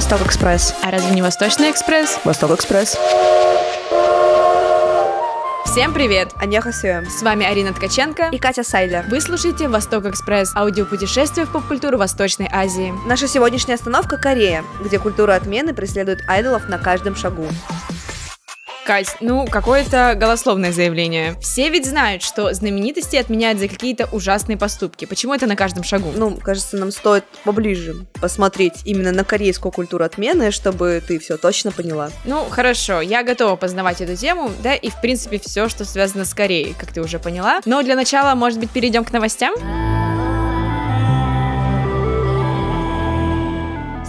Восток Экспресс. А разве не Восточный экспресс? Восток Экспресс. Всем привет! Аньяхасё. С вами Арина Ткаченко. И Катя Сайлер. Вы слушаете Восток Экспресс, аудиопутешествие в поп-культуру Восточной Азии. Наша сегодняшняя остановка Корея, где культура отмены преследует айдолов на каждом шагу. Кать, ну, какое-то голословное заявление. Все ведь знают, что знаменитости отменяют за какие-то ужасные поступки. Почему это на каждом шагу? Ну, кажется, нам стоит поближе посмотреть именно на корейскую культуру отмены, чтобы ты все точно поняла. Ну, хорошо, я готова познавать эту тему, да, и, в принципе, все, что связано с Кореей, как ты уже поняла. Но для начала, может быть, перейдем к новостям?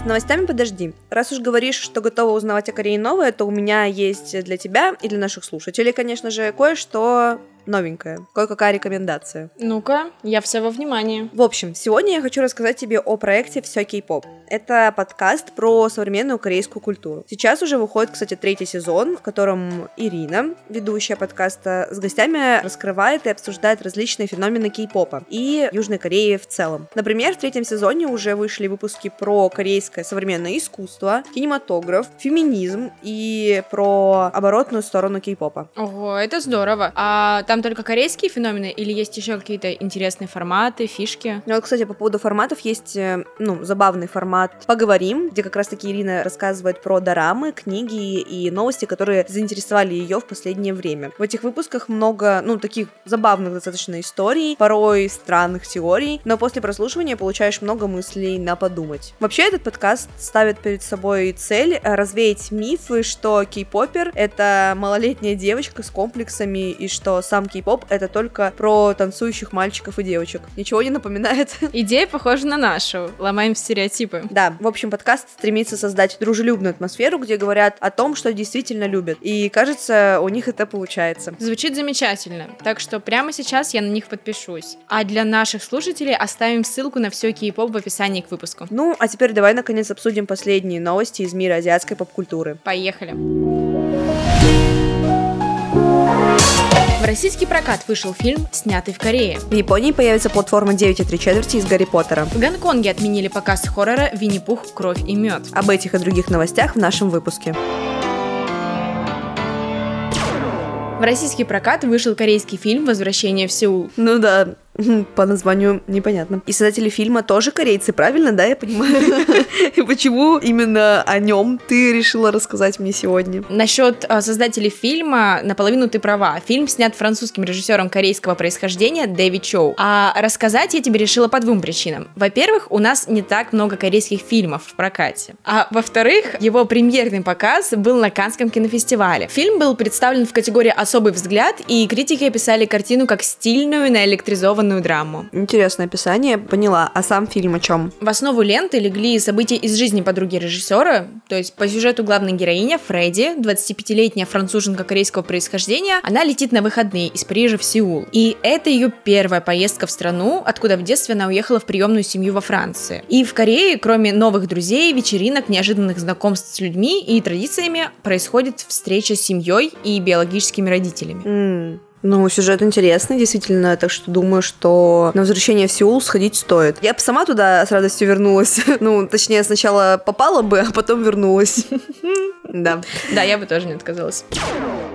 С новостями подожди. Раз уж говоришь, что готова узнавать о Корее новое, то у меня есть для тебя и для наших слушателей, конечно же, кое-что новенькое. Кое-какая рекомендация. Ну-ка, я вся во внимании. В общем, сегодня я хочу рассказать тебе о проекте «Все кей-поп». Это подкаст про современную корейскую культуру. Сейчас уже выходит, кстати, третий сезон, в котором Ирина, ведущая подкаста, с гостями раскрывает и обсуждает различные феномены кей-попа и Южной Кореи в целом. Например, в третьем сезоне уже вышли выпуски про корейское современное искусство, кинематограф, феминизм и про оборотную сторону кей-попа. Ого, это здорово. А там только корейские феномены или есть еще какие-то интересные форматы, фишки? Ну вот, кстати, по поводу форматов есть, э, ну, забавный формат «Поговорим», где как раз-таки Ирина рассказывает про дорамы, книги и новости, которые заинтересовали ее в последнее время. В этих выпусках много, ну, таких забавных достаточно историй, порой странных теорий, но после прослушивания получаешь много мыслей на подумать. Вообще, этот подкаст ставит перед собой цель э, развеять мифы, что кей-попер — это малолетняя девочка с комплексами, и что сам кей-поп — это только про танцующих мальчиков и девочек. Ничего не напоминает? Идея похожа на нашу. Ломаем стереотипы. Да, в общем, подкаст стремится создать дружелюбную атмосферу, где говорят о том, что действительно любят. И кажется, у них это получается. Звучит замечательно, так что прямо сейчас я на них подпишусь. А для наших слушателей оставим ссылку на все кей-поп в описании к выпуску. Ну, а теперь давай наконец обсудим последние новости из мира азиатской поп-культуры. Поехали. В российский прокат вышел фильм, снятый в Корее. В Японии появится платформа 9,3 четверти из Гарри Поттера. В Гонконге отменили показ хоррора «Винни-Пух. Кровь и мед». Об этих и других новостях в нашем выпуске. В российский прокат вышел корейский фильм «Возвращение в Сеул». Ну да, по названию непонятно. И создатели фильма тоже корейцы, правильно, да, я понимаю? И почему именно о нем ты решила рассказать мне сегодня? Насчет э, создателей фильма наполовину ты права. Фильм снят французским режиссером корейского происхождения Дэвид Чоу. А рассказать я тебе решила по двум причинам. Во-первых, у нас не так много корейских фильмов в прокате. А во-вторых, его премьерный показ был на Канском кинофестивале. Фильм был представлен в категории «Особый взгляд», и критики описали картину как стильную, наэлектризованную драму. Интересное описание, поняла. А сам фильм о чем? В основу ленты легли события из жизни подруги режиссера, то есть по сюжету главная героиня Фредди, 25-летняя француженка корейского происхождения, она летит на выходные из Парижа в Сеул. И это ее первая поездка в страну, откуда в детстве она уехала в приемную семью во Франции. И в Корее, кроме новых друзей, вечеринок, неожиданных знакомств с людьми и традициями, происходит встреча с семьей и биологическими родителями. М, Ну, сюжет интересный, действительно, так что думаю, что на возвращение в Сеул сходить стоит. Я бы сама туда с радостью вернулась. Ну, точнее, сначала попала бы, а потом вернулась. Да. Да, я бы тоже не отказалась.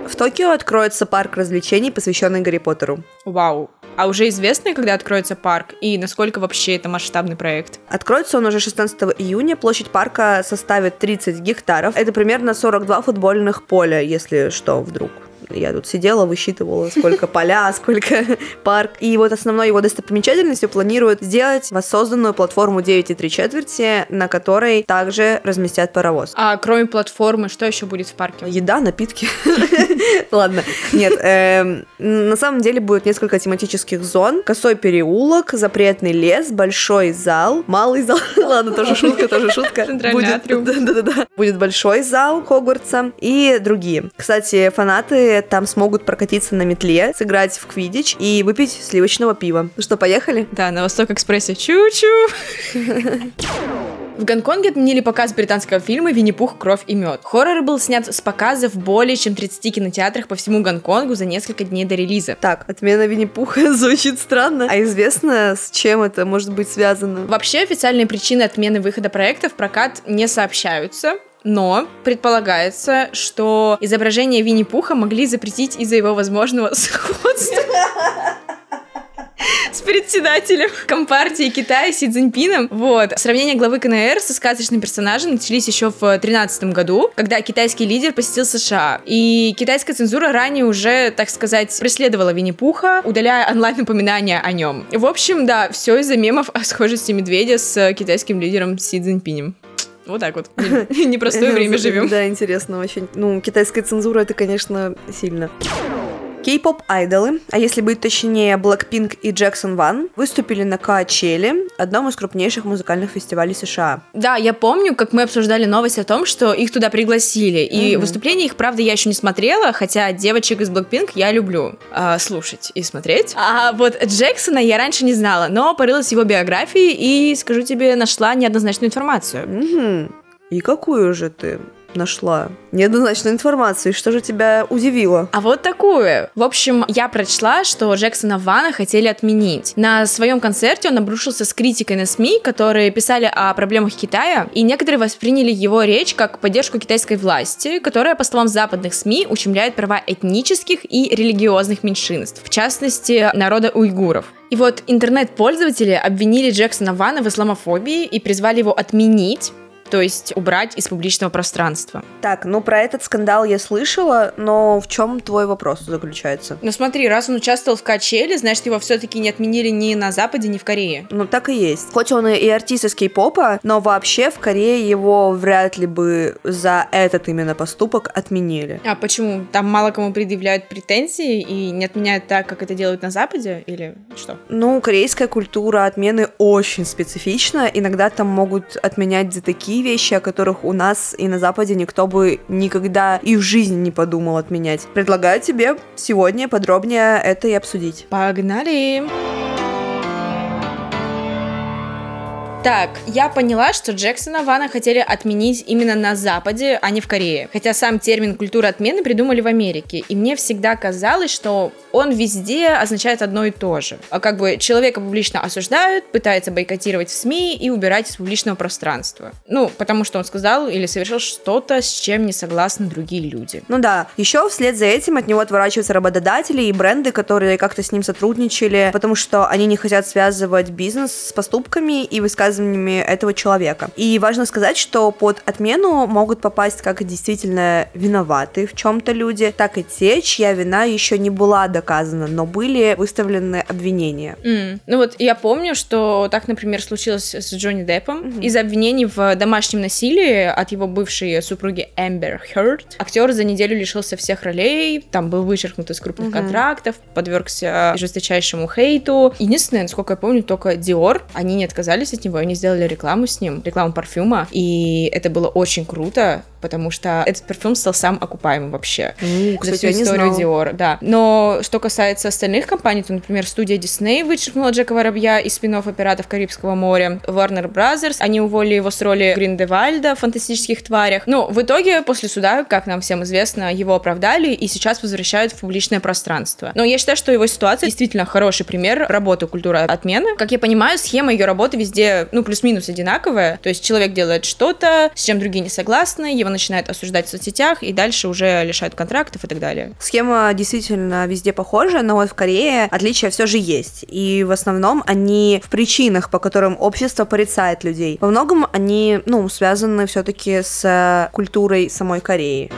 В Токио откроется парк развлечений, посвященный Гарри Поттеру. Вау. А уже известно, когда откроется парк и насколько вообще это масштабный проект? Откроется он уже 16 июня. Площадь парка составит 30 гектаров. Это примерно 42 футбольных поля, если что, вдруг. Я тут сидела, высчитывала, сколько поля, сколько парк. И вот основной его достопримечательностью планируют сделать воссозданную платформу 9,3 четверти, на которой также разместят паровоз. А кроме платформы, что еще будет в парке? Еда, напитки. Ладно, нет. эм, На самом деле будет несколько тематических зон. Косой переулок, запретный лес, большой зал, малый зал. Ладно, тоже шутка, тоже шутка. Центральный атриум. Да-да-да. Будет большой зал Хогвартса и другие. Кстати, фанаты там смогут прокатиться на метле, сыграть в квидич и выпить сливочного пива. Ну что, поехали? Да, на Восток Экспрессе. Чу-чу. В Гонконге отменили показ британского фильма «Винни-Пух. Кровь и мед». Хоррор был снят с показа в более чем 30 кинотеатрах по всему Гонконгу за несколько дней до релиза. Так, отмена Винни-Пуха звучит странно. А известно, с чем это может быть связано? Вообще, официальные причины отмены выхода проекта в прокат не сообщаются. Но предполагается, что изображение Винни-Пуха могли запретить из-за его возможного сходства с председателем Компартии Китая Си Цзиньпином. Вот. Сравнение главы КНР со сказочным персонажем начались еще в 2013 году, когда китайский лидер посетил США. И китайская цензура ранее уже, так сказать, преследовала Винни-Пуха, удаляя онлайн-напоминания о нем. В общем, да, все из-за мемов о схожести медведя с китайским лидером Си Цзиньпинем. Вот так вот. Непростое время живем. Да, интересно очень. Ну, китайская цензура это, конечно, сильно. Кей-поп айдолы, а если быть точнее, Blackpink и Jackson Ван, выступили на Коачеле, одном из крупнейших музыкальных фестивалей США. Да, я помню, как мы обсуждали новость о том, что их туда пригласили. И mm-hmm. выступление их, правда, я еще не смотрела, хотя девочек из Blackpink я люблю э, слушать и смотреть. А вот Джексона я раньше не знала, но порылась в его биографии и, скажу тебе, нашла неоднозначную информацию. Mm-hmm. И какую же ты? Нашла неоднозначную информацию. И что же тебя удивило? А вот такую. В общем, я прочла, что Джексона Вана хотели отменить. На своем концерте он обрушился с критикой на СМИ, которые писали о проблемах Китая, и некоторые восприняли его речь как поддержку китайской власти, которая, по словам западных СМИ, ущемляет права этнических и религиозных меньшинств, в частности, народа уйгуров. И вот интернет-пользователи обвинили Джексона Вана в исламофобии и призвали его отменить то есть убрать из публичного пространства. Так, ну про этот скандал я слышала, но в чем твой вопрос заключается? Ну смотри, раз он участвовал в качеле, значит его все-таки не отменили ни на Западе, ни в Корее. Ну так и есть. Хоть он и артист из кей-попа, но вообще в Корее его вряд ли бы за этот именно поступок отменили. А почему? Там мало кому предъявляют претензии и не отменяют так, как это делают на Западе, или что? Ну, корейская культура отмены очень специфична. Иногда там могут отменять за такие такие вещи, о которых у нас и на Западе никто бы никогда и в жизни не подумал отменять. Предлагаю тебе сегодня подробнее это и обсудить. Погнали! Так, я поняла, что Джексона Вана хотели отменить именно на Западе, а не в Корее. Хотя сам термин культура отмены придумали в Америке. И мне всегда казалось, что он везде означает одно и то же. А как бы человека публично осуждают, пытается бойкотировать в СМИ и убирать из публичного пространства. Ну, потому что он сказал или совершил что-то, с чем не согласны другие люди. Ну да. Еще вслед за этим от него отворачиваются работодатели и бренды, которые как-то с ним сотрудничали, потому что они не хотят связывать бизнес с поступками и высказываниями этого человека. И важно сказать, что под отмену могут попасть как действительно виноваты в чем-то люди, так и те, чья вина еще не была доказана но были выставлены обвинения. Mm. Ну вот я помню, что так, например, случилось с Джонни Деппом mm-hmm. из-за обвинений в домашнем насилии от его бывшей супруги Эмбер Хёрд. Актер за неделю лишился всех ролей, там был вычеркнут из крупных mm-hmm. контрактов, подвергся жесточайшему хейту. Единственное, насколько я помню, только Dior, они не отказались от него, они сделали рекламу с ним, рекламу парфюма, и это было очень круто, потому что этот парфюм стал сам окупаемым вообще mm, за всю историю Dior, да. Но что касается остальных компаний, то, например, студия Disney вычеркнула Джека Воробья из спин «Пиратов Карибского моря», Warner Brothers, они уволили его с роли Гриндевальда в «Фантастических тварях». Но в итоге, после суда, как нам всем известно, его оправдали и сейчас возвращают в публичное пространство. Но я считаю, что его ситуация действительно хороший пример работы культуры отмены. Как я понимаю, схема ее работы везде, ну, плюс-минус одинаковая. То есть человек делает что-то, с чем другие не согласны, его начинают осуждать в соцсетях, и дальше уже лишают контрактов и так далее. Схема действительно везде похожа, но вот в Корее отличия все же есть. И в основном они в причинах, по которым общество порицает людей. Во многом они, ну, связаны все-таки с культурой самой Кореи.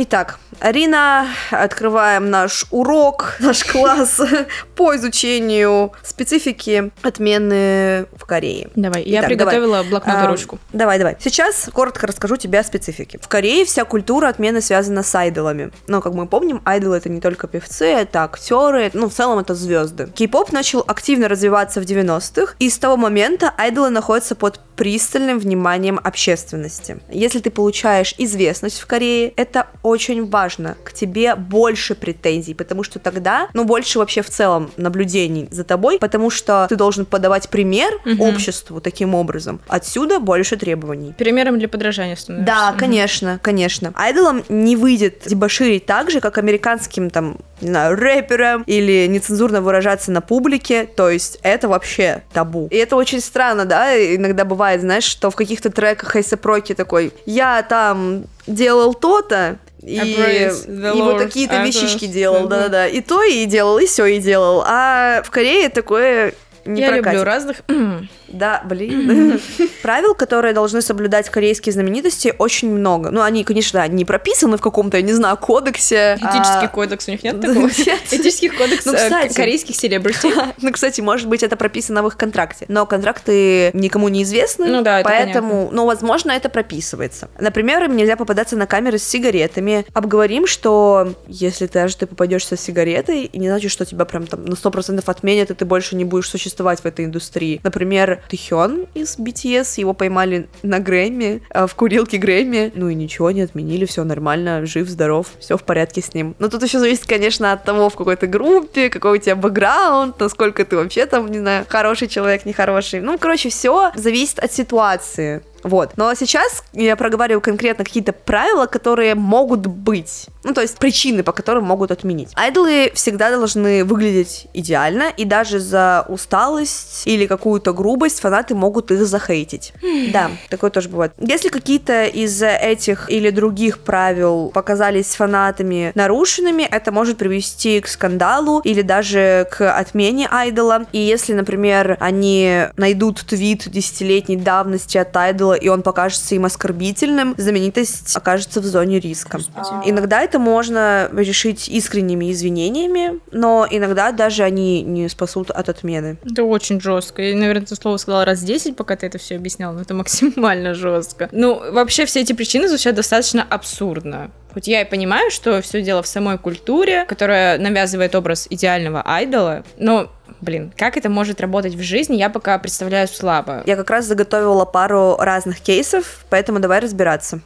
Итак, Арина, открываем наш урок, наш класс по изучению специфики отмены в Корее. Давай, Итак, я приготовила давай. блокнот и а, ручку. Давай, давай. Сейчас коротко расскажу тебе о специфике. В Корее вся культура отмены связана с айдолами. Но, как мы помним, айдолы это не только певцы, это актеры, ну, в целом это звезды. Кей-поп начал активно развиваться в 90-х, и с того момента айдолы находятся под пристальным вниманием общественности. Если ты получаешь известность в Корее, это очень важно важно, к тебе больше претензий, потому что тогда, ну, больше вообще в целом наблюдений за тобой, потому что ты должен подавать пример Мгм. обществу таким образом. Отсюда больше требований. Примером для подражания становишься. Да, Мгм. конечно, конечно. Айдолам не выйдет дебоширить так же, как американским там, не знаю, рэперам или нецензурно выражаться на публике. То есть это вообще табу. И это очень странно, да, иногда бывает, знаешь, что в каких-то треках Эйса Проки такой, я там делал то-то, и, и вот такие-то I вещички делал, да-да-да. И то и делал, и все и делал. А в Корее такое не Я прокатит. люблю разных... Да, блин. Правил, которые должны соблюдать корейские знаменитости, очень много. Ну, они, конечно, да, не прописаны в каком-то, я не знаю, кодексе. Этический а- кодекс у них нет такого? нет. Этических кодекс Ну, э, кстати. корейских селебрити. Ну, кстати, может быть, это прописано в их контракте. Но контракты никому не известны. Ну да, это Поэтому, ну, возможно, это прописывается. Например, им нельзя попадаться на камеры с сигаретами. Обговорим, что если ты даже ты попадешься с сигаретой, не значит, что тебя прям там на 100% отменят, и ты больше не будешь существовать в этой индустрии. Например, Тэхён из BTS, его поймали на Грэмми, э, в курилке Грэмми. Ну и ничего, не отменили, все нормально, жив, здоров, все в порядке с ним. Но тут еще зависит, конечно, от того, в какой ты группе, какой у тебя бэкграунд, насколько ты вообще там, не знаю, хороший человек, нехороший. Ну, короче, все зависит от ситуации. Вот. Но сейчас я проговариваю конкретно какие-то правила, которые могут быть. Ну, то есть причины, по которым могут отменить. Айдолы всегда должны выглядеть идеально, и даже за усталость или какую-то грубость фанаты могут их захейтить. Да, такое тоже бывает. Если какие-то из этих или других правил показались фанатами нарушенными, это может привести к скандалу или даже к отмене айдола. И если, например, они найдут твит десятилетней давности от айдола, и он покажется им оскорбительным, знаменитость окажется в зоне риска. Иногда это можно решить искренними извинениями, но иногда даже они не спасут от отмены. Это очень жестко. Я, наверное, это слово сказала раз 10, пока ты это все объяснял, но это максимально жестко. Ну, вообще все эти причины звучат достаточно абсурдно. Хоть я и понимаю, что все дело в самой культуре, которая навязывает образ идеального айдола, но, блин, как это может работать в жизни, я пока представляю слабо. Я как раз заготовила пару разных кейсов, поэтому давай разбираться.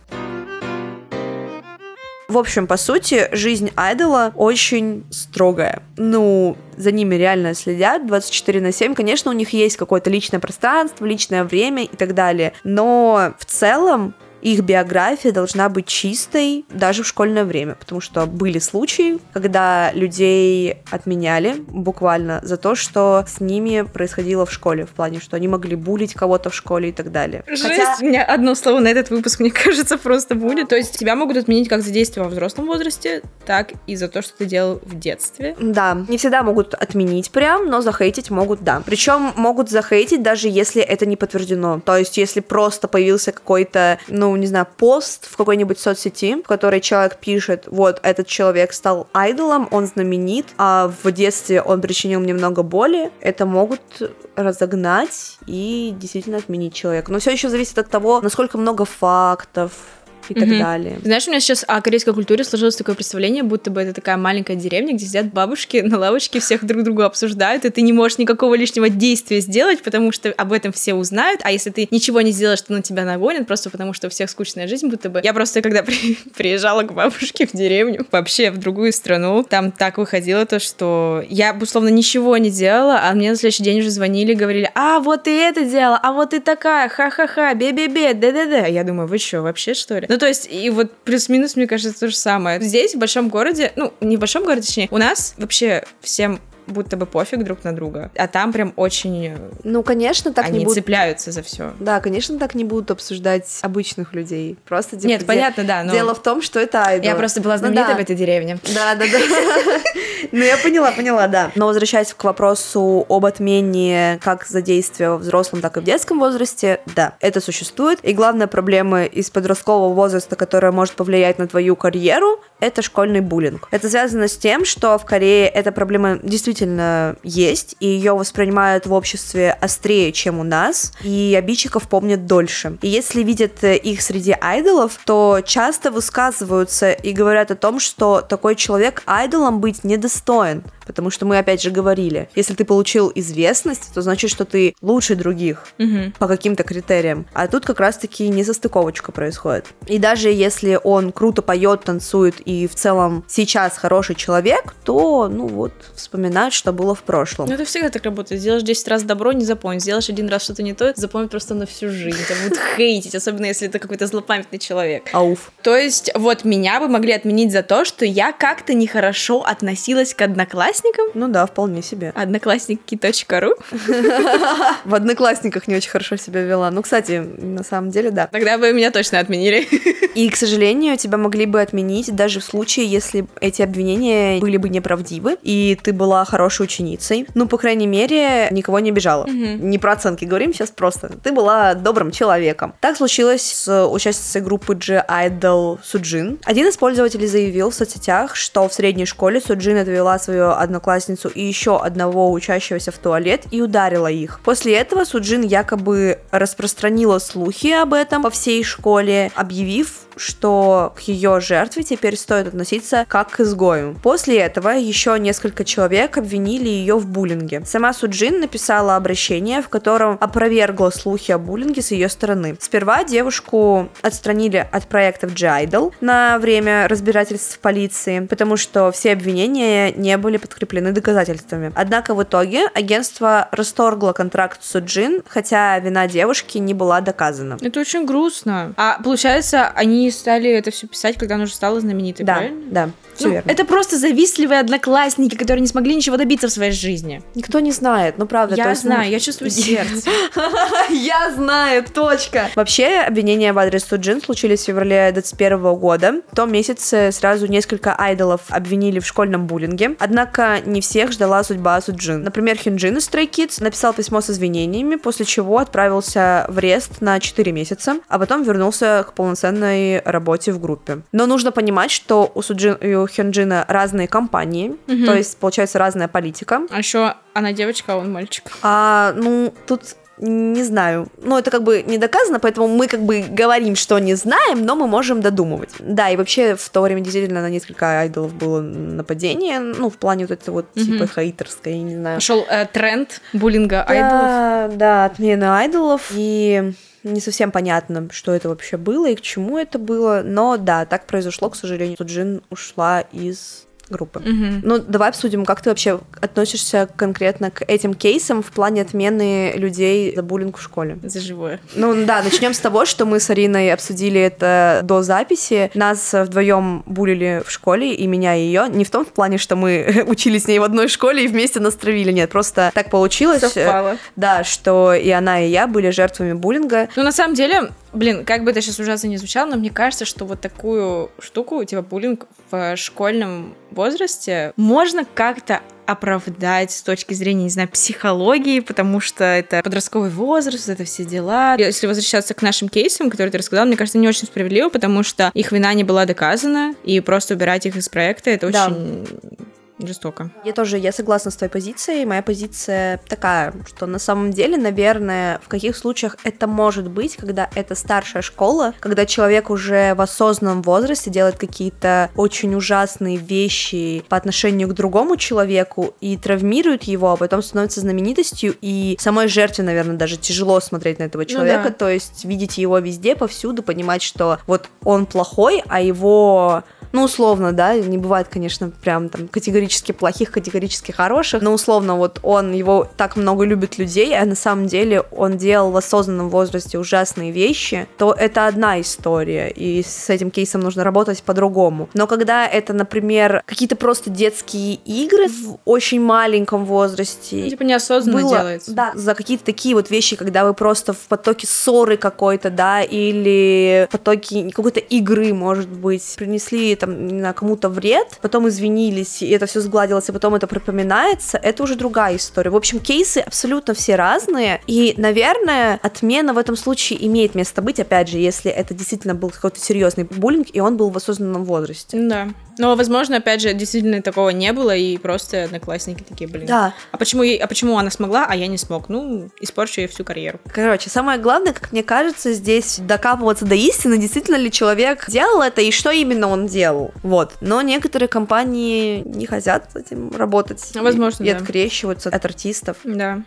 В общем, по сути, жизнь айдола очень строгая. Ну, за ними реально следят 24 на 7. Конечно, у них есть какое-то личное пространство, личное время и так далее. Но в целом их биография должна быть чистой даже в школьное время, потому что были случаи, когда людей отменяли буквально за то, что с ними происходило в школе, в плане, что они могли булить кого-то в школе и так далее. Жесть, у меня одно слово на этот выпуск, мне кажется, просто будет. То есть тебя могут отменить как за действия во взрослом возрасте, так и за то, что ты делал в детстве. Да, не всегда могут отменить прям, но захейтить могут, да. Причем могут захейтить даже если это не подтверждено. То есть если просто появился какой-то, ну, не знаю, пост в какой-нибудь соцсети, в которой человек пишет, вот, этот человек стал айдолом, он знаменит, а в детстве он причинил мне много боли, это могут разогнать и действительно отменить человека. Но все еще зависит от того, насколько много фактов, и так Мгм. далее. Знаешь, у меня сейчас о корейской культуре сложилось такое представление, будто бы это такая маленькая деревня, где сидят бабушки на лавочке, всех друг друга обсуждают, и ты не можешь никакого лишнего действия сделать, потому что об этом все узнают, а если ты ничего не сделаешь, то на тебя нагонят, просто потому что у всех скучная жизнь, будто бы. Я просто, когда при- приезжала к бабушке в деревню, вообще в другую страну, там так выходило то, что я, условно, ничего не делала, а мне на следующий день уже звонили, говорили, а, вот ты это делала, а вот ты такая, ха-ха-ха, бе-бе-бе, да-да-да. Я думаю, вы что, вообще, что ли? Ну, то есть, и вот плюс-минус, мне кажется, то же самое. Здесь, в большом городе, ну, не в большом городе, точнее, у нас вообще всем будто бы пофиг друг на друга, а там прям очень э, Ну, конечно, так они не будут цепляются за все. Да, конечно, так не будут обсуждать обычных людей. Просто типа, Нет, де- понятно, да, но Дело в том, что это айдол. я просто была Ну знаменита да. в этой деревне. Да, да, да. Ну, я поняла, поняла, да. Но возвращаясь к вопросу об отмене как за действия во взрослом, так и в детском возрасте, да, это существует. И главная проблема из подросткового возраста, которая может повлиять на твою карьеру, это школьный буллинг. Это связано с тем, что в Корее эта проблема действительно действительно есть, и ее воспринимают в обществе острее, чем у нас, и обидчиков помнят дольше. И если видят их среди айдолов, то часто высказываются и говорят о том, что такой человек айдолом быть недостоин, потому что мы опять же говорили, если ты получил известность, то значит, что ты лучше других Мгм. по каким-то критериям. А тут как раз-таки несостыковочка происходит. И даже если он круто поет, танцует и в целом сейчас хороший человек, то, ну вот, вспоминают, что было в прошлом. Ну, это всегда так работает. Сделаешь 10 раз добро, не запомнишь. Сделаешь один раз что-то не то, запомнит просто на всю жизнь. Тебя будут хейтить, особенно если это какой-то злопамятный человек. Ауф. То есть, вот меня бы могли отменить за то, что я как-то нехорошо относилась к одноклассникам. Ну да, вполне себе. Одноклассники.ру. В одноклассниках не очень хорошо себя вела. Ну, кстати, на самом деле, да. Тогда бы меня точно отменили. И, к сожалению, тебя могли бы отменить даже в случае, если эти обвинения были бы неправдивы, и ты была хорошей ученицей. Ну, по крайней мере, никого не обижала. Мгм. Не про оценки говорим сейчас просто. Ты была добрым человеком. Так случилось с участницей группы G-Idol Суджин. Один из пользователей заявил в соцсетях, что в средней школе Суджин отвела свою одноклассницу и еще одного учащегося в туалет и ударила их. После этого Суджин якобы распространила слухи об этом по всей школе, объявив, что к ее жертве теперь стоит относиться как к изгою. После этого еще несколько человек обвинили ее в буллинге. Сама Суджин написала обращение, в котором опровергла слухи о буллинге с ее стороны. Сперва девушку отстранили от проектов G-Idol на время разбирательств в полиции, потому что все обвинения не были подкреплены доказательствами. Однако в итоге агентство расторгло контракт с Суджин, хотя вина девушки не была доказана. Это очень грустно. А получается, они стали это все писать, когда она уже стала знаменитой, Да, правильно? да, все Ну, верно. это просто завистливые одноклассники, которые не смогли ничего добиться в своей жизни. Никто не знает, ну правда. я есть, ну, знаю, я чувствую сердце. Я знаю, точка. Вообще, обвинения в адрес Суджин случились в феврале 2021 года. В том месяце сразу несколько айдолов обвинили в школьном буллинге. Однако не всех ждала судьба Суджин. Например, Хинджин из Stray Kids написал письмо с извинениями, после чего отправился в рест на 4 месяца, а потом вернулся к полноценной работе в группе. Но нужно понимать, что у Суджин и у Хинджина разные компании, Мгм. то есть, получается, разная политика. А еще она девочка, а он мальчик. А, ну, тут не знаю. Ну, это как бы не доказано, поэтому мы как бы говорим, что не знаем, но мы можем додумывать. Да, и вообще в то время действительно на несколько айдолов было нападение, ну, в плане вот это вот, Мгм. типа, хейтерское, я не знаю. Пошел э, тренд буллинга айдолов. Да, да, отмена айдолов, и не совсем понятно, что это вообще было и к чему это было, но да, так произошло, к сожалению. Тут Джин ушла из группы. Мгм. Ну, давай обсудим, как ты вообще относишься конкретно к этим кейсам в плане отмены людей за буллинг в школе. За живое. Ну да, начнем с того, что мы с Ариной обсудили это до записи. Нас вдвоем булили в школе, и меня, и ее. Не в том плане, что мы учились с ней в одной школе и вместе нас травили. Нет, просто так получилось. э, Совпало. Да, что и она, и я были жертвами буллинга. Ну, на самом деле, блин, как бы это сейчас ужасно не звучало, но мне кажется, что вот такую штуку, типа буллинг в школьном возрасте, можно как-то оправдать с точки зрения, не знаю, психологии, потому что это подростковый возраст, это все дела. Если возвращаться к нашим кейсам, которые ты рассказала, мне кажется, не очень справедливо, потому что их вина не была доказана, и просто убирать их из проекта это Да. очень жестоко. Я тоже, я согласна с твоей позицией. Моя позиция такая, что на самом деле, наверное, в каких случаях это может быть, когда это старшая школа, когда человек уже в осознанном возрасте делает какие-то очень ужасные вещи по отношению к другому человеку и травмирует его, а потом становится знаменитостью, и самой жертве, наверное, даже тяжело смотреть на этого человека, да. то есть видеть его везде, повсюду, понимать, что вот он плохой, а его ну, условно, да, не бывает, конечно, прям там категорически плохих, категорически хороших, но условно вот он, его так много любит людей, а на самом деле он делал в осознанном возрасте ужасные вещи, то это одна история, и с этим кейсом нужно работать по-другому. Но когда это, например, какие-то просто детские игры в очень маленьком возрасте, Типа неосознанно было, делается. Да, за какие-то такие вот вещи, когда вы просто в потоке ссоры какой-то, да, или в потоке какой-то игры, может быть, принесли там, не знаю, кому-то вред, потом извинились, и это все сгладилось, и потом это припоминается, это уже другая история. В общем, кейсы абсолютно все разные, и, наверное, отмена в этом случае имеет место быть, опять же, если это действительно был какой-то серьезный буллинг, и он был в осознанном возрасте. Да. Но, возможно, опять же, действительно такого не было, и просто одноклассники такие, блин. Да. А почему, ей- а почему она смогла, а я не смог? Ну, испорчу ей всю карьеру. Короче, самое главное, как мне кажется, здесь докапываться до истины, действительно ли человек делал это и что именно он делал. Вот. Но некоторые компании не хотят с этим работать. и- Возможно, и, да. открещиваются от артистов. Да.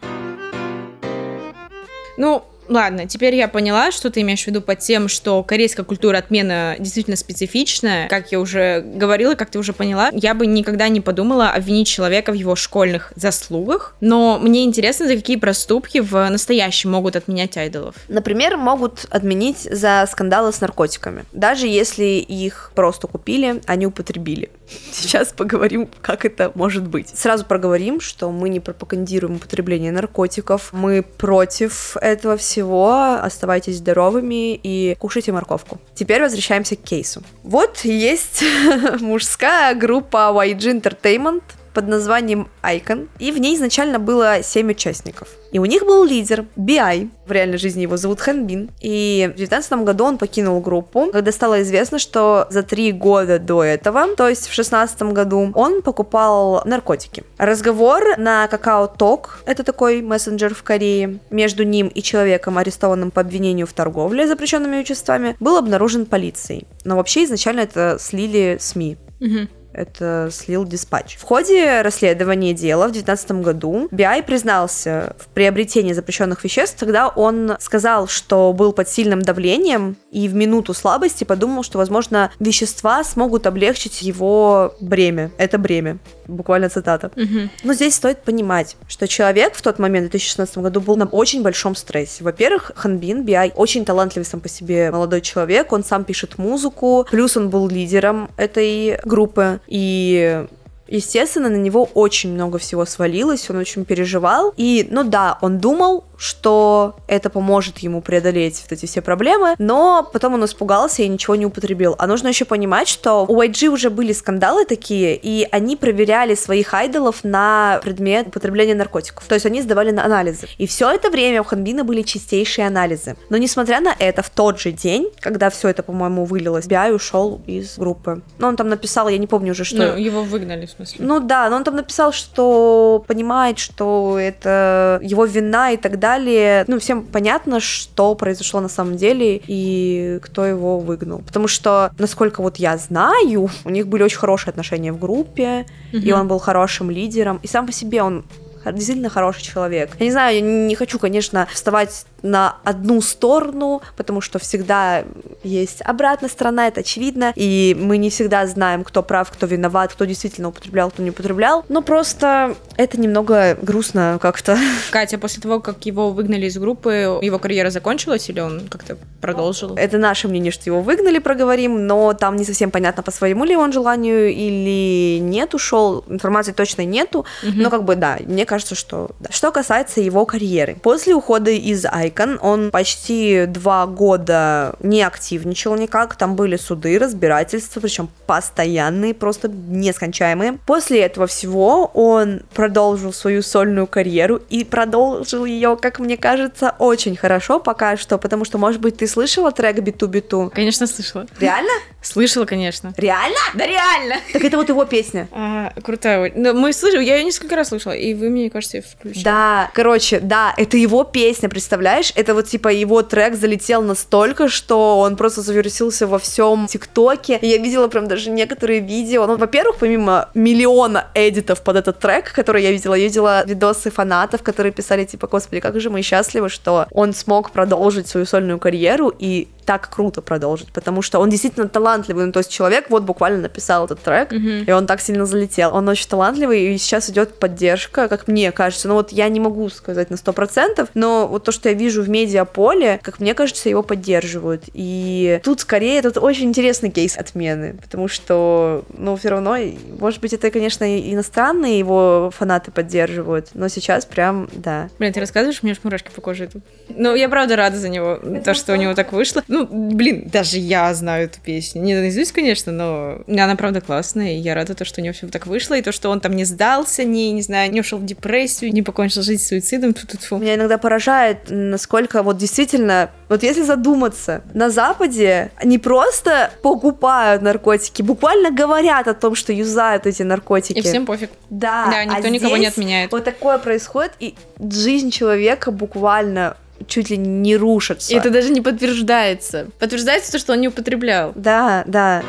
Ну, ладно, теперь я поняла, что ты имеешь в виду под тем, что корейская культура отмена действительно специфичная. Как я уже говорила, как ты уже поняла, я бы никогда не подумала обвинить человека в его школьных заслугах. Но мне интересно, за какие проступки в настоящем могут отменять айдолов. Например, могут отменить за скандалы с наркотиками. Даже если их просто купили, а не употребили. Сейчас поговорим, как это может быть. Сразу проговорим, что мы не пропагандируем употребление наркотиков. Мы против этого всего. Оставайтесь здоровыми и кушайте морковку. Теперь возвращаемся к кейсу. Вот есть мужская группа YG Entertainment, под названием Icon, и в ней изначально было 7 участников. И у них был лидер Би. В реальной жизни его зовут Хэн Бин. И в 2019 году он покинул группу, когда стало известно, что за три года до этого, то есть в 2016 году, он покупал наркотики. Разговор на Какао Ток, это такой мессенджер в Корее, между ним и человеком, арестованным по обвинению в торговле запрещенными веществами, был обнаружен полицией. Но вообще изначально это слили СМИ Мгм. Это слил диспатч. В ходе расследования дела в 2019 году Биай признался в приобретении запрещенных веществ, когда он сказал, что был под сильным давлением и в минуту слабости подумал, что, возможно, вещества смогут облегчить его бремя. Это бремя. Буквально цитата. Мгм. Но здесь стоит понимать, что человек в тот момент, в 2016 году, был на очень большом стрессе. Во-первых, Ханбин Биай очень талантливый сам по себе молодой человек, он сам пишет музыку, плюс он был лидером этой группы, и Естественно, на него очень много всего свалилось, он очень переживал. И, ну да, он думал, что это поможет ему преодолеть вот эти все проблемы, но потом он испугался и ничего не употребил. А нужно еще понимать, что у YG уже были скандалы такие, и они проверяли своих айдолов на предмет употребления наркотиков. То есть они сдавали на анализы. И все это время у Ханбина были чистейшие анализы. Но несмотря на это, в тот же день, когда все это, по-моему, вылилось, Биай ушел из группы. Ну, он там написал, я не помню уже, что... Ну, его выгнали, смысле. Ну да, но он там написал, что понимает, что это его вина и так далее. Ну, всем понятно, что произошло на самом деле и кто его выгнал. Потому что, насколько вот я знаю, у них были очень хорошие отношения в группе, и Мгм. он был хорошим лидером. И сам по себе он действительно хороший человек. Я не знаю, я не хочу, конечно, вставать на одну сторону, потому что всегда есть. Обратная сторона, это очевидно, и мы не всегда знаем, кто прав, кто виноват, кто действительно употреблял, кто не употреблял, но просто это немного грустно как-то. Катя, после того, как его выгнали из группы, его карьера закончилась или он как-то продолжил? Это наше мнение, что его выгнали, проговорим, но там не совсем понятно, по своему ли он желанию или нет, ушел, информации точно нету, Мгм. Но как бы да, мне кажется, что да. Что касается его карьеры. После ухода из Icon он почти два года не активничал никак. Там были суды, разбирательства, причем постоянные, просто нескончаемые. После этого всего он продолжил свою сольную карьеру и продолжил ее, как мне кажется, очень хорошо пока что, потому что, может быть, ты слышала трек Биту Биту? Конечно, слышала. Реально? Слышала, конечно. Реально? Да реально! Так это вот его песня. А, крутая. Ну, мы слышали, я ее несколько раз слышала, и вы, мне кажется, ее включили. Да, короче, да, это его песня, представляешь? Это вот типа его трек залетел настолько, что он просто завирусился во всем ТикТоке. Я видела прям даже некоторые видео. Ну, во-первых, помимо миллиона эдитов под этот трек, который я видела, я видела видосы фанатов, которые писали типа, господи, как же мы счастливы, что он смог продолжить свою сольную карьеру и так круто продолжить, потому что он действительно талантливый, ну, то есть человек вот буквально написал этот трек, Мгм. и он так сильно залетел. Он очень талантливый, и сейчас идет поддержка, как мне кажется. Ну вот я не могу сказать на сто процентов, но вот то, что я вижу в медиаполе, как мне кажется, его поддерживают. И И тут скорее, тут очень интересный кейс отмены, потому что, ну, все равно, может быть, это, конечно, иностранные его фанаты поддерживают, но сейчас прям, да. Блин, ты рассказываешь, меня аж мурашки по коже идут. Ну, я правда рада за него, то, что у него так вышло. Ну, блин, даже я знаю эту песню. Не наизусть, конечно, но она правда классная, и я рада, то, что у него все так вышло, и то, что он там не сдался, не, не знаю, не ушел в депрессию, не покончил жизнь суицидом. Ту -ту -ту. Меня иногда поражает, насколько вот действительно, вот если задуматься, на Западе не просто покупают наркотики, буквально говорят о том, что юзают эти наркотики. И всем пофиг. Да, Да, никто а никого не отменяет. Вот такое происходит, и жизнь человека буквально чуть ли не рушится. И это даже не подтверждается. Подтверждается то, что он не употреблял. Да, да.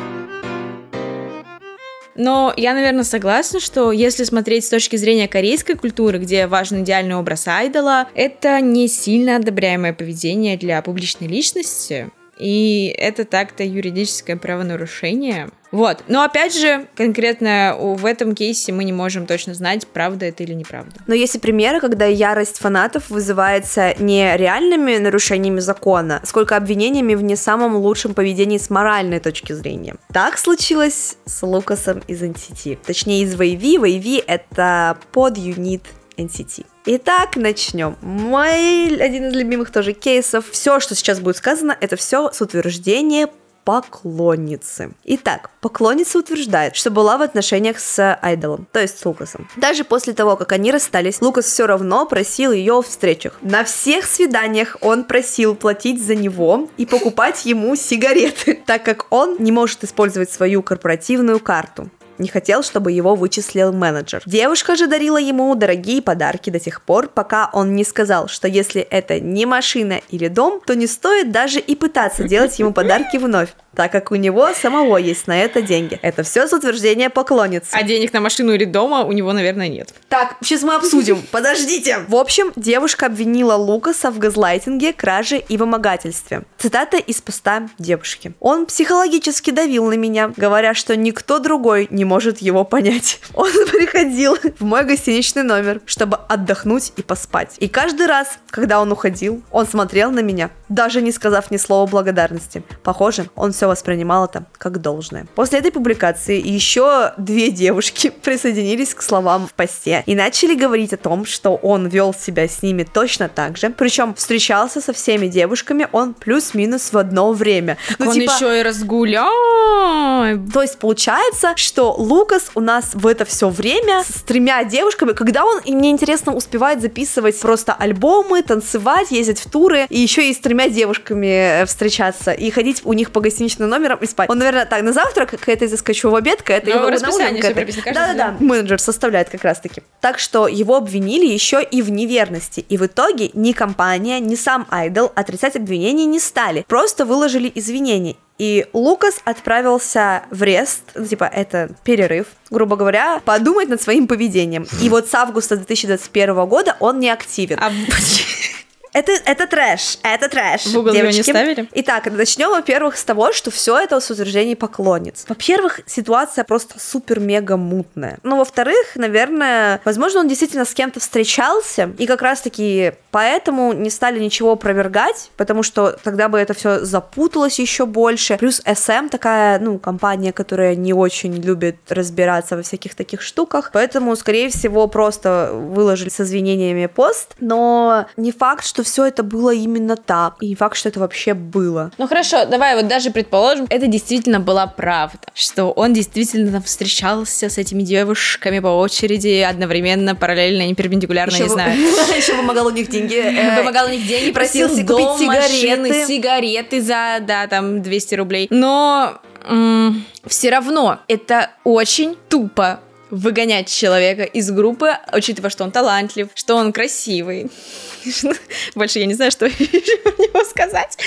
Но я, наверное, согласна, что если смотреть с точки зрения корейской культуры, где важен идеальный образ айдола, это не сильно одобряемое поведение для публичной личности. И это так-то юридическое правонарушение. Вот. Но опять же, конкретно в этом кейсе мы не можем точно знать, правда это или неправда. Но есть и примеры, когда ярость фанатов вызывается не реальными нарушениями закона, сколько обвинениями в не самом лучшем поведении с моральной точки зрения. Так случилось с Лукасом из NCT. Точнее, из Вейви. Вейви — это под юнит NCT. Итак, начнем. Мой один из любимых тоже кейсов. Все, что сейчас будет сказано, это все с утверждения поклонницы. Итак, поклонница утверждает, что была в отношениях с айдолом, то есть с Лукасом. Даже после того, как они расстались, Лукас все равно просил ее о встречах. На всех свиданиях он просил платить за него и покупать ему сигареты, так как он не может использовать свою корпоративную карту не хотел, чтобы его вычислил менеджер. Девушка же дарила ему дорогие подарки до тех пор, пока он не сказал, что если это не машина или дом, то не стоит даже и пытаться делать ему подарки вновь так как у него самого есть на это деньги. Это все с утверждения поклонницы. А денег на машину или дома у него, наверное, нет. Так, сейчас мы обсудим. Подождите. В общем, девушка обвинила Лукаса в газлайтинге, краже и вымогательстве. Цитата из поста девушки. Он психологически давил на меня, говоря, что никто другой не может его понять. Он приходил в мой гостиничный номер, чтобы отдохнуть и поспать. И каждый раз, когда он уходил, он смотрел на меня, даже не сказав ни слова благодарности. Похоже, он все воспринимал это как должное. После этой публикации еще две девушки присоединились к словам в посте и начали говорить о том, что он вел себя с ними точно так же, причем встречался со всеми девушками он плюс-минус в одно время. Ну, он типа, еще и разгулял. то есть получается, что Лукас у нас в это все время с тремя девушками, когда он, и мне интересно, успевает записывать просто альбомы, танцевать, ездить в туры, и еще и с тремя девушками э, встречаться, и ходить у них по гостиничным номерам и спать. Он, наверное, так, на завтрак к этой заскочу, в обед к этой, Ну, на расписание ужин к этой. Да-да-да, менеджер составляет как раз-таки. Так что его обвинили еще и в неверности, и в итоге ни компания, ни сам Айдол отрицать обвинения не стали, просто выложили извинения. И Лукас отправился в рест, ну, типа, это перерыв, грубо говоря, подумать над своим поведением. И вот с августа 2021 года он не активен. А Это, это трэш, это трэш. В угол его не девочки. ставили? Итак, начнем, во-первых, с того, что все это с утверждений поклонниц. Во-первых, ситуация просто супер-мега мутная. Ну, во-вторых, наверное, возможно, он действительно с кем-то встречался, и как раз-таки поэтому не стали ничего опровергать, потому что тогда бы это все запуталось еще больше. Плюс SM такая, ну, компания, которая не очень любит разбираться во всяких таких штуках, поэтому, скорее всего, просто выложили с извинениями пост, но не факт, что все это было именно так, и не факт, что это вообще было. Ну хорошо, давай вот даже предположим, это действительно была правда, что он действительно встречался с этими девушками по очереди, одновременно, параллельно, не перпендикулярно, не знаю. Еще вымогал у них деньги. э, Помогал у них деньги, просил купить сигареты. сигареты за, да, там, 200 рублей. Но все равно это очень тупо выгонять человека из группы, учитывая, что он талантлив, что он красивый. Больше я не знаю, что про него сказать.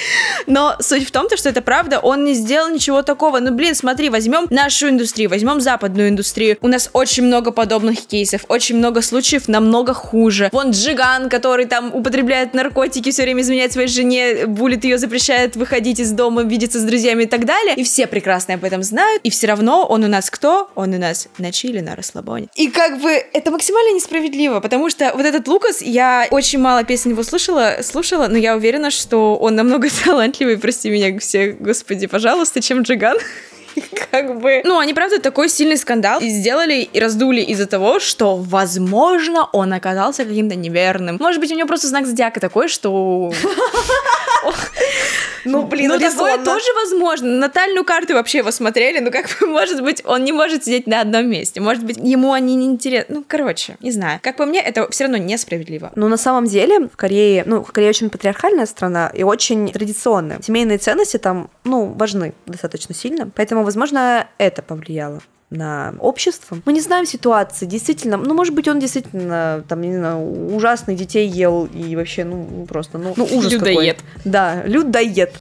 Но суть в том, то, что это правда, он не сделал ничего такого. Ну, блин, смотри, возьмем нашу индустрию, возьмем западную индустрию. У нас очень много подобных кейсов, очень много случаев намного хуже. Вон Джиган, который там употребляет наркотики, все время изменяет своей жене, булит ее, запрещает выходить из дома, видеться с друзьями и так далее. И все прекрасно об этом знают. И все равно он у нас кто? Он у нас на чили, на расслабоне. И как бы это максимально несправедливо, потому что вот этот Лукас, я очень мало песен его слушала, слушала, но я уверена, что он намного талантливый, прости меня все, господи, пожалуйста, чем Джиган. как бы... Ну, они, правда, такой сильный скандал сделали и раздули из-за того, что, возможно, он оказался каким-то неверным. Может быть, у него просто знак зодиака такой, что... Ну, блин, ну такое тоже возможно. Натальную карту вообще его смотрели, ну как бы, может быть, он не может сидеть на одном месте. Может быть, ему они не интересны. Ну, короче, не знаю. Как по мне, это все равно несправедливо. Ну, на самом деле, в Корее, ну, Корея очень патриархальная страна и очень традиционная. Семейные ценности там, ну, важны достаточно сильно. Поэтому, возможно, это повлияло на общество. Мы не знаем ситуации, действительно, ну, может быть, он действительно, там, не знаю, ужасных детей ел и вообще, ну, просто, ну, ну ужас Людоед. какой. Да, людоед.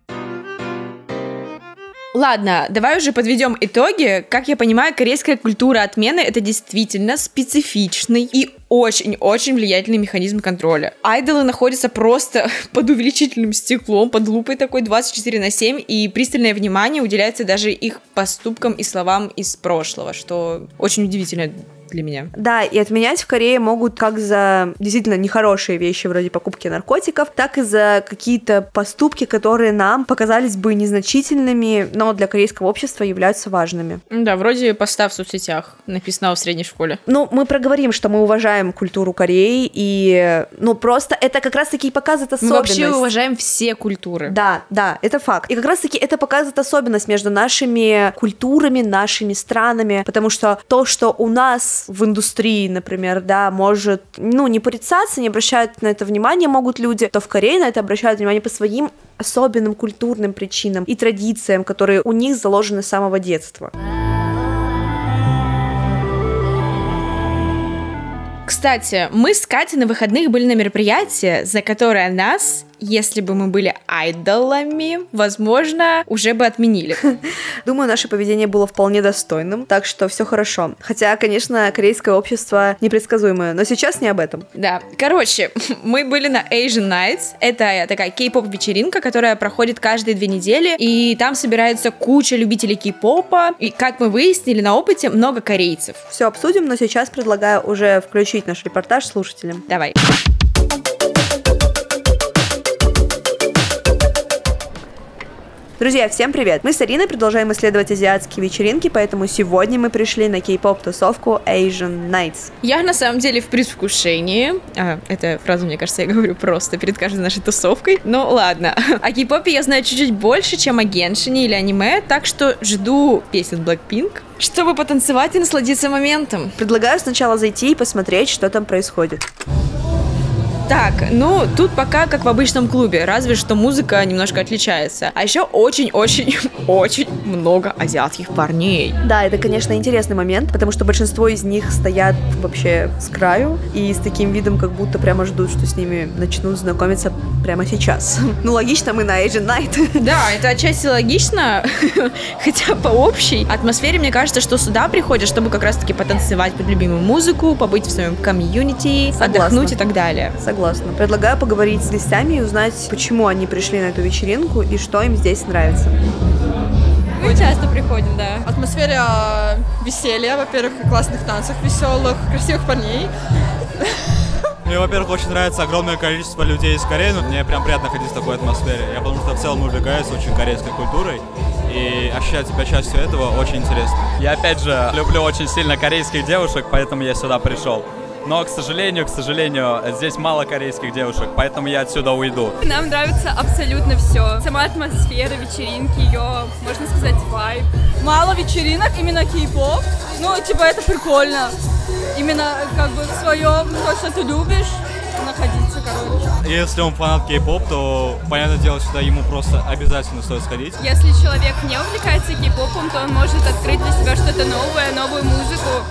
Ладно, давай уже подведем итоги. Как я понимаю, корейская культура отмены это действительно специфичный и очень-очень влиятельный механизм контроля. Айдолы находятся просто под увеличительным стеклом, под лупой такой 24 на 7, и пристальное внимание уделяется даже их поступкам и словам из прошлого, что очень удивительно для меня. Да, и отменять в Корее могут как за действительно нехорошие вещи вроде покупки наркотиков, так и за какие-то поступки, которые нам показались бы незначительными, но для корейского общества являются важными. Да, вроде поста в соцсетях написано в средней школе. Ну, мы проговорим, что мы уважаем культуру Кореи, и, ну, просто это как раз-таки и показывает особенность. Мы вообще уважаем все культуры. Да, да, это факт. И как раз-таки это показывает особенность между нашими культурами, нашими странами, потому что то, что у нас в индустрии, например, да, может, ну, не порицаться, не обращают на это внимание могут люди, то в Корее на это обращают внимание по своим особенным культурным причинам и традициям, которые у них заложены с самого детства. Кстати, мы с Катей на выходных были на мероприятии, за которое нас если бы мы были айдолами, возможно, уже бы отменили. Думаю, наше поведение было вполне достойным, так что все хорошо. Хотя, конечно, корейское общество непредсказуемое, но сейчас не об этом. Да. Короче, мы были на Asian Nights. Это такая кей-поп вечеринка, которая проходит каждые две недели, и там собирается куча любителей кей-попа, и, как мы выяснили на опыте, много корейцев. Все обсудим, но сейчас предлагаю уже включить наш репортаж слушателям. Давай. Друзья, всем привет! Мы с Ариной продолжаем исследовать азиатские вечеринки, поэтому сегодня мы пришли на кей-поп тусовку Asian Nights. Я на самом деле в предвкушении. А, эта фраза, мне кажется, я говорю просто перед каждой нашей тусовкой. Ну ладно. О кей-попе я знаю чуть-чуть больше, чем о геншине или аниме, так что жду песен Blackpink, чтобы потанцевать и насладиться моментом. Предлагаю сначала зайти и посмотреть, что там происходит. Так, ну, тут пока как в обычном клубе, разве что музыка немножко отличается. А еще очень-очень-очень много азиатских парней. Да, это, конечно, интересный момент, потому что большинство из них стоят вообще с краю и с таким видом, как будто прямо ждут, что с ними начнут знакомиться прямо сейчас. Ну, логично, мы на Asian Night. Да, это отчасти логично, хотя по общей атмосфере мне кажется, что сюда приходят, чтобы как раз-таки потанцевать под любимую музыку, побыть в своем комьюнити, отдохнуть и так далее. Согласна согласна. Предлагаю поговорить с гостями и узнать, почему они пришли на эту вечеринку и что им здесь нравится. Мы часто приходим, да. Атмосфера веселья, во-первых, классных танцев веселых, красивых парней. Мне, во-первых, очень нравится огромное количество людей из Кореи, но мне прям приятно ходить в такой атмосфере. Я потому что в целом увлекаюсь очень корейской культурой, и ощущать себя частью этого очень интересно. Я, опять же, люблю очень сильно корейских девушек, поэтому я сюда пришел. Но, к сожалению, к сожалению, здесь мало корейских девушек, поэтому я отсюда уйду. Нам нравится абсолютно все. Сама атмосфера вечеринки, ее, можно сказать, вайб. Мало вечеринок, именно кей-поп. Ну, типа, это прикольно. Именно как бы в своем, то, что ты любишь, находиться, короче. Если он фанат кей-поп, то, понятное дело, сюда ему просто обязательно стоит сходить. Если человек не увлекается кей-попом, то он может открыть для себя что-то новое, новую музыку.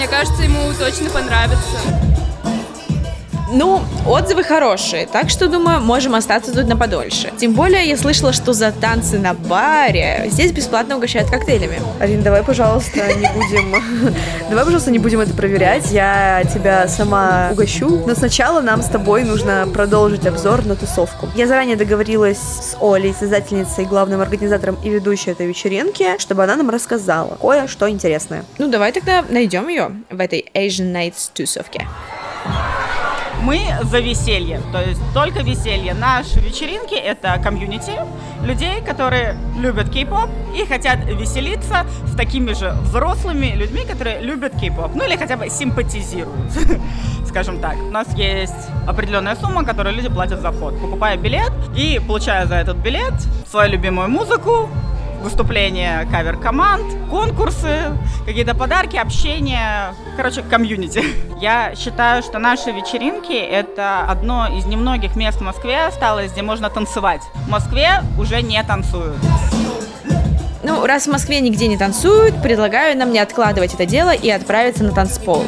Мне кажется, ему точно понравится. Ну, отзывы хорошие, так что, думаю, можем остаться тут на подольше. Тем более, я слышала, что за танцы на баре здесь бесплатно угощают коктейлями. Алин, давай, пожалуйста, не будем... Давай, пожалуйста, не будем это проверять. Я тебя сама угощу. Но сначала нам с тобой нужно продолжить обзор на тусовку. Я заранее договорилась с Олей, создательницей, главным организатором и ведущей этой вечеринки, чтобы она нам рассказала кое-что интересное. Ну, давай тогда найдем ее в этой Asian Nights тусовке. Мы за веселье, то есть только веселье. Наши вечеринки — это комьюнити людей, которые любят кей-поп и хотят веселиться с такими же взрослыми людьми, которые любят кей-поп, ну или хотя бы симпатизируют, скажем так. У нас есть определенная сумма, которую люди платят за вход, покупая билет и получая за этот билет свою любимую музыку, выступления кавер-команд, конкурсы, какие-то подарки, общение, короче, комьюнити. Я считаю, что наши вечеринки — это одно из немногих мест в Москве осталось, где можно танцевать. В Москве уже не танцуют. Ну, раз в Москве нигде не танцуют, предлагаю нам не откладывать это дело и отправиться на танцпол.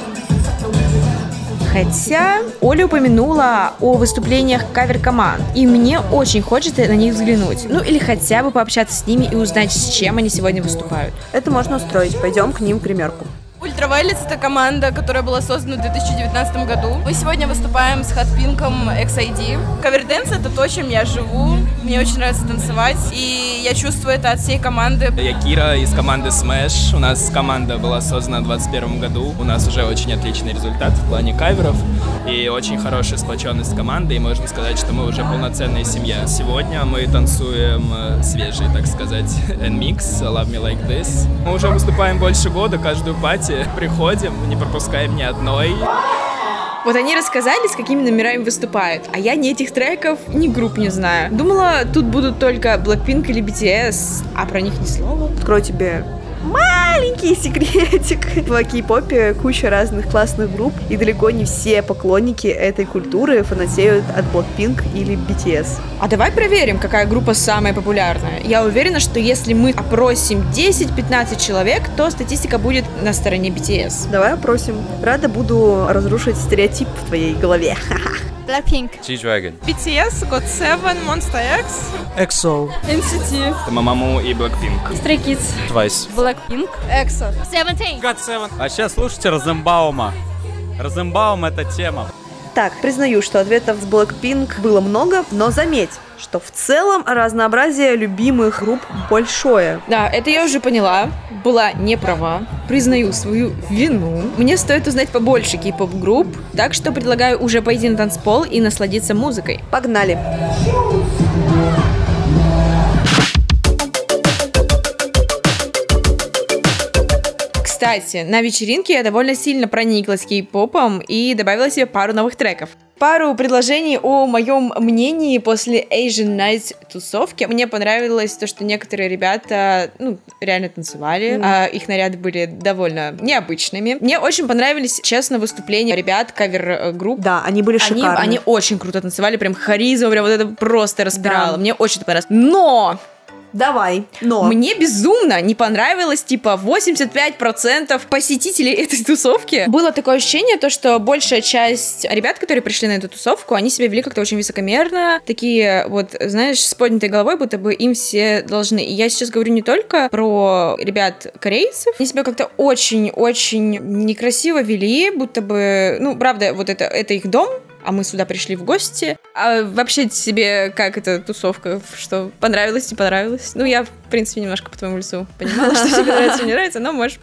Хотя Оля упомянула о выступлениях кавер-команд, и мне очень хочется на них взглянуть. Ну или хотя бы пообщаться с ними и узнать, с чем они сегодня выступают. Это можно устроить. Пойдем к ним в гримерку. Ultraviolets — это команда, которая была создана в 2019 году. Мы сегодня выступаем с Hot Pink ом EXID. Каверденс — это то, чем я живу. Мне очень нравится танцевать, и я чувствую это от всей команды. Я Кира из команды Smash. У нас команда была создана в 2021 году. У нас уже очень отличный результат в плане каверов и очень хорошая сплоченность команды, и можно сказать, что мы уже полноценная семья. Сегодня мы танцуем э, свежий, так сказать, N-Mix, Love Me Like This. Мы уже выступаем больше года, каждую пати приходим, не пропускаем ни одной. Вот они рассказали, с какими номерами выступают, а я ни этих треков, ни групп не знаю. Думала, тут будут только Blackpink или BTS, а про них ни слова. Открою тебе маленький секретик. В кей-попе куча разных классных групп, и далеко не все поклонники этой культуры фанатеют от Blackpink или BTS. А давай проверим, какая группа самая популярная. Я уверена, что если мы опросим 10-15 человек, то статистика будет на стороне BTS. Давай опросим. Рада буду разрушить стереотип в твоей голове. Blackpink, G-Dragon. BTS, GOT7, Monster X. EXO. NCT, Мамаму и Blackpink. Stray Kids, Twice. Blackpink, EXO. Seventeen. А сейчас слушайте Розенбаума. Розенбаум — это тема. Так, признаю, что ответов с Blackpink было много, но заметь, что в целом разнообразие любимых групп большое. Да, это я уже поняла. Была не права. Признаю свою вину. Мне стоит узнать побольше кей-поп групп, так что предлагаю уже пойти на танцпол и насладиться музыкой. Погнали! Кстати, на вечеринке я довольно сильно прониклась кей-попом и добавила себе пару новых треков. Пару предложений о моем мнении после Asian Nights тусовки. Мне понравилось то, что некоторые ребята, ну, реально танцевали. а их наряды были довольно необычными. Мне очень понравились, честно, выступления ребят кавер-групп. Да, они были Они, шикарные. они очень круто танцевали, прям харизма, прям вот это просто распирало. Да. Мне очень это понравилось. Но Давай, но... мне безумно не понравилось, типа, 85% посетителей этой тусовки. Было такое ощущение, то, что большая часть ребят, которые пришли на эту тусовку, они себя вели как-то очень высокомерно, такие вот, знаешь, с поднятой головой, будто бы им все должны. И я сейчас говорю не только про ребят корейцев, они себя как-то очень-очень некрасиво вели, будто бы, ну, правда, вот это, это их дом, а мы сюда пришли в гости. А вообще тебе как эта тусовка? Что понравилось, не понравилось? Ну, я, в принципе, немножко по твоему лицу понимала, что тебе нравится, не нравится, но можешь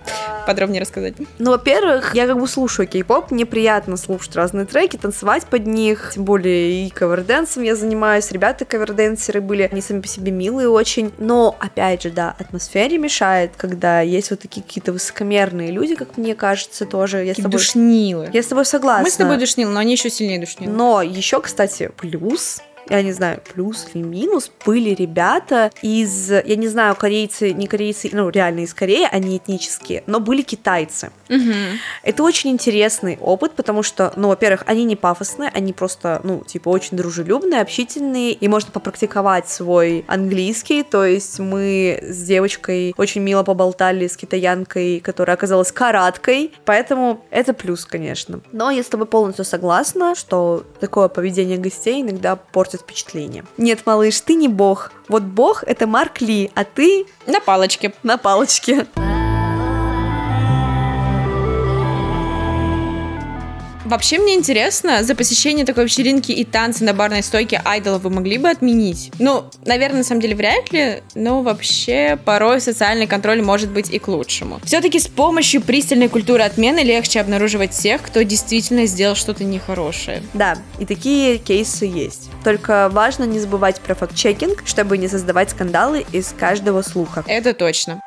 подробнее рассказать. Ну, во-первых, я как бы слушаю кей-поп, мне приятно слушать разные треки, танцевать под них, тем более и каверденсом я занимаюсь, ребята каверденсеры были, они сами по себе милые очень, но, опять же, да, атмосфере мешает, когда есть вот такие какие-то высокомерные люди, как мне кажется, тоже. Я с тобой, Душнилы. я с тобой согласна. Мы с тобой душнилы, но они еще сильнее душнилы. Но еще, кстати, плюс я не знаю, плюс или минус, были ребята из, я не знаю, корейцы, не корейцы, ну, реально из Кореи, они этнические, но были китайцы. Это очень интересный опыт, потому что, ну, во-первых, они не пафосные, они просто, ну, типа, очень дружелюбные, общительные, и можно попрактиковать свой английский, то есть мы с девочкой очень мило поболтали с китаянкой, которая оказалась караткой, поэтому это плюс, конечно. Но я с тобой полностью согласна, что такое поведение гостей иногда портит впечатление. Нет, малыш, ты не бог. Вот бог — это Марк Ли, а ты На палочке. на палочке. Вообще мне интересно, за посещение такой вечеринки и танцы на барной стойке айдола вы могли бы отменить? Ну, наверное, на самом деле вряд ли, но вообще порой социальный контроль может быть и к лучшему. Все-таки с помощью пристальной культуры отмены легче обнаруживать тех, кто действительно сделал что-то нехорошее. Да, и такие кейсы есть. Только важно не забывать про факт-чекинг, чтобы не создавать скандалы из каждого слуха. Это точно.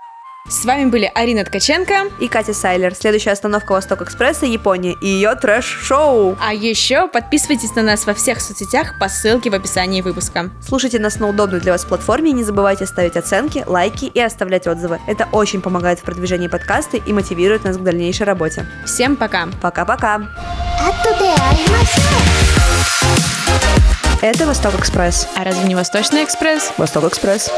С вами были Арина Ткаченко и Катя Сайлер. Следующая остановка Восток Экспресса Япония и ее трэш-шоу. А еще подписывайтесь на нас во всех соцсетях по ссылке в описании выпуска. Слушайте нас на удобной для вас платформе и не забывайте ставить оценки, лайки и оставлять отзывы. Это очень помогает в продвижении подкаста и мотивирует нас к дальнейшей работе. Всем пока. Пока-пока. Это Восток Экспресс. А разве не Восточный Экспресс? Восток Экспресс.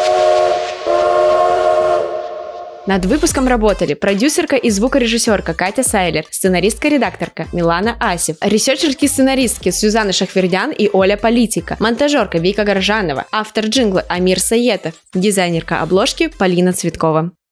Над выпуском работали продюсерка и звукорежиссерка Катя Сайлер, сценаристка-редакторка Милана Асев, ресерчерки-сценаристки Сюзанна Шахвердян и Оля Политика, монтажерка Вика Горжанова, автор джингла Амир Саетов, дизайнерка обложки Полина Цветкова.